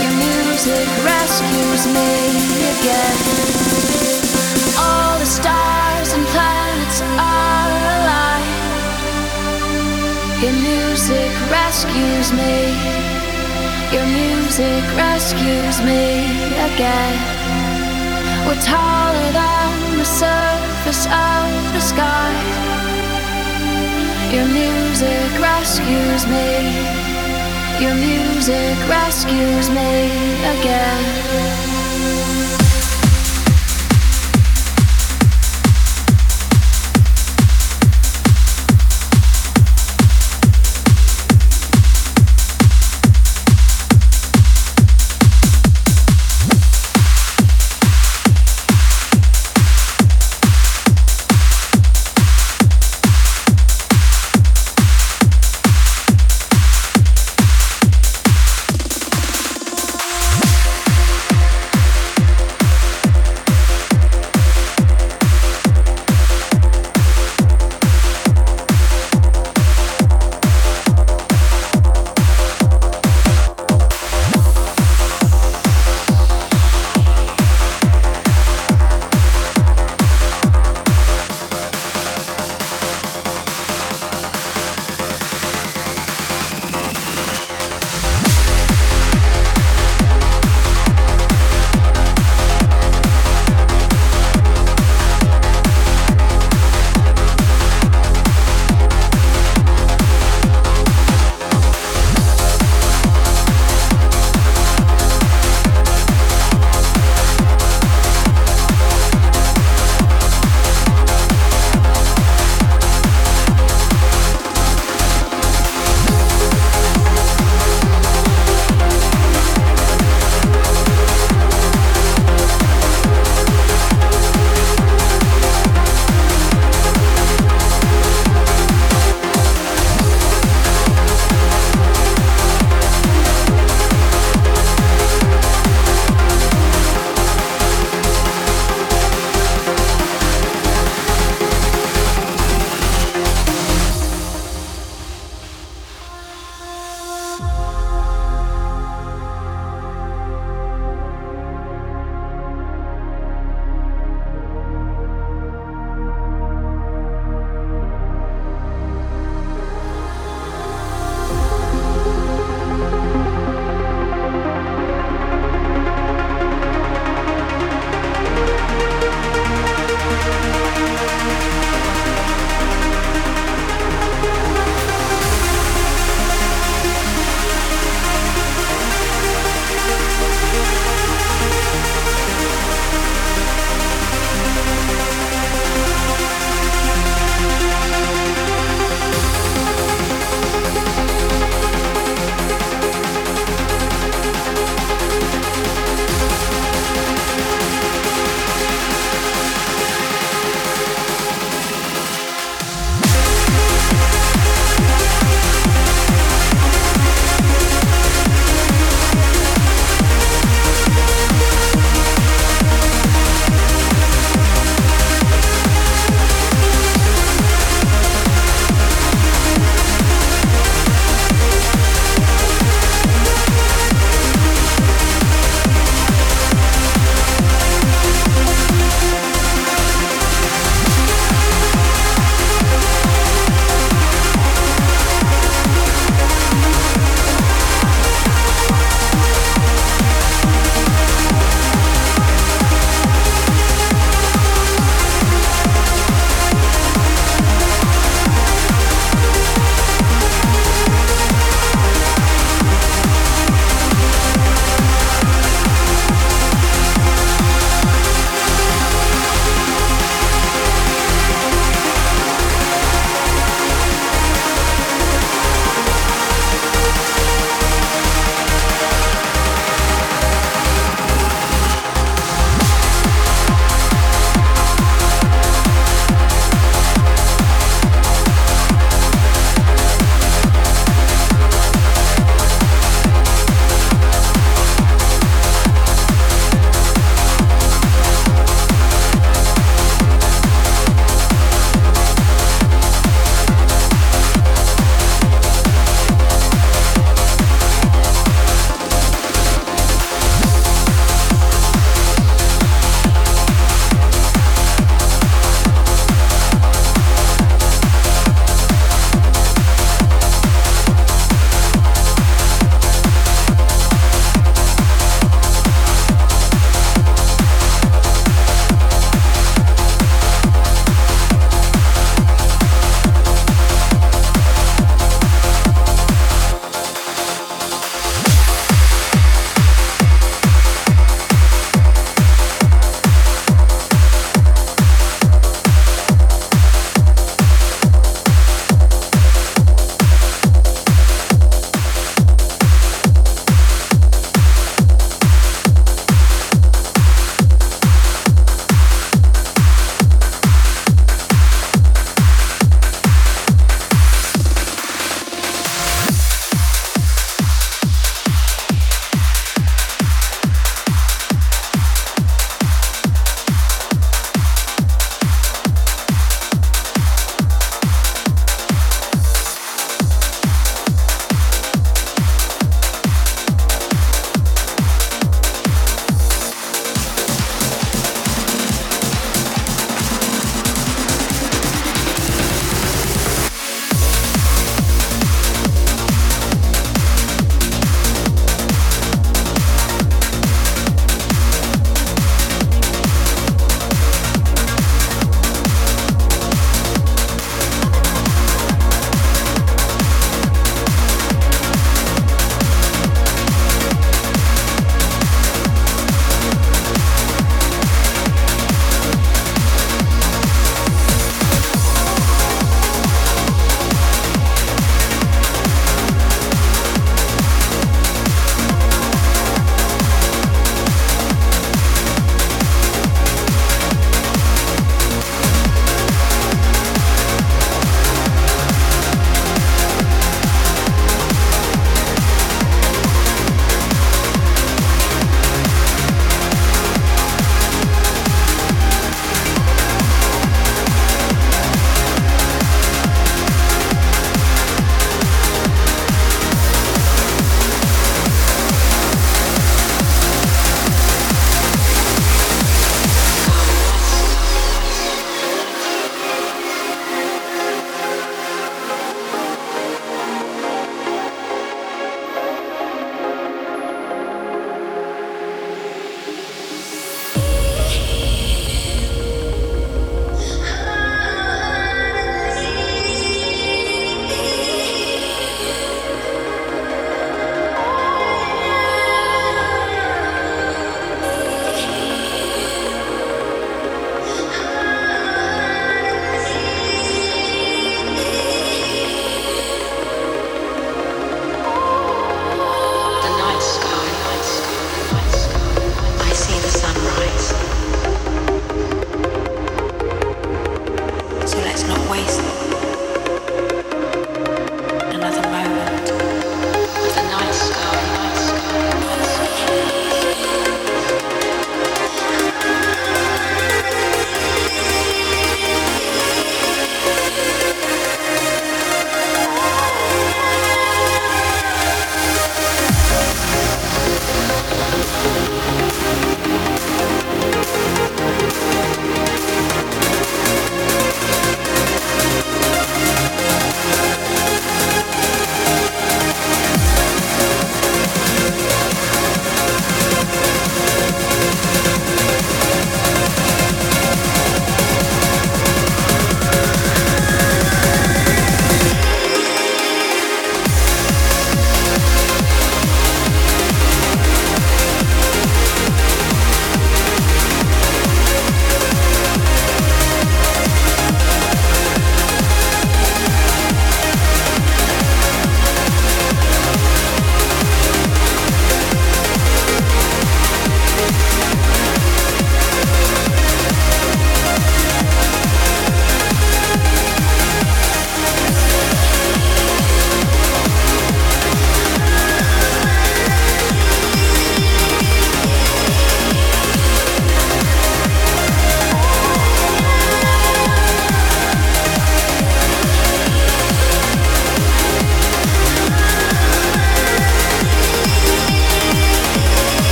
Your music rescues me again. All the stars and planets are alive. Your music rescues me. Your music rescues me again. We're taller than the surface of the sky. Your music rescues me. Your music rescues me again.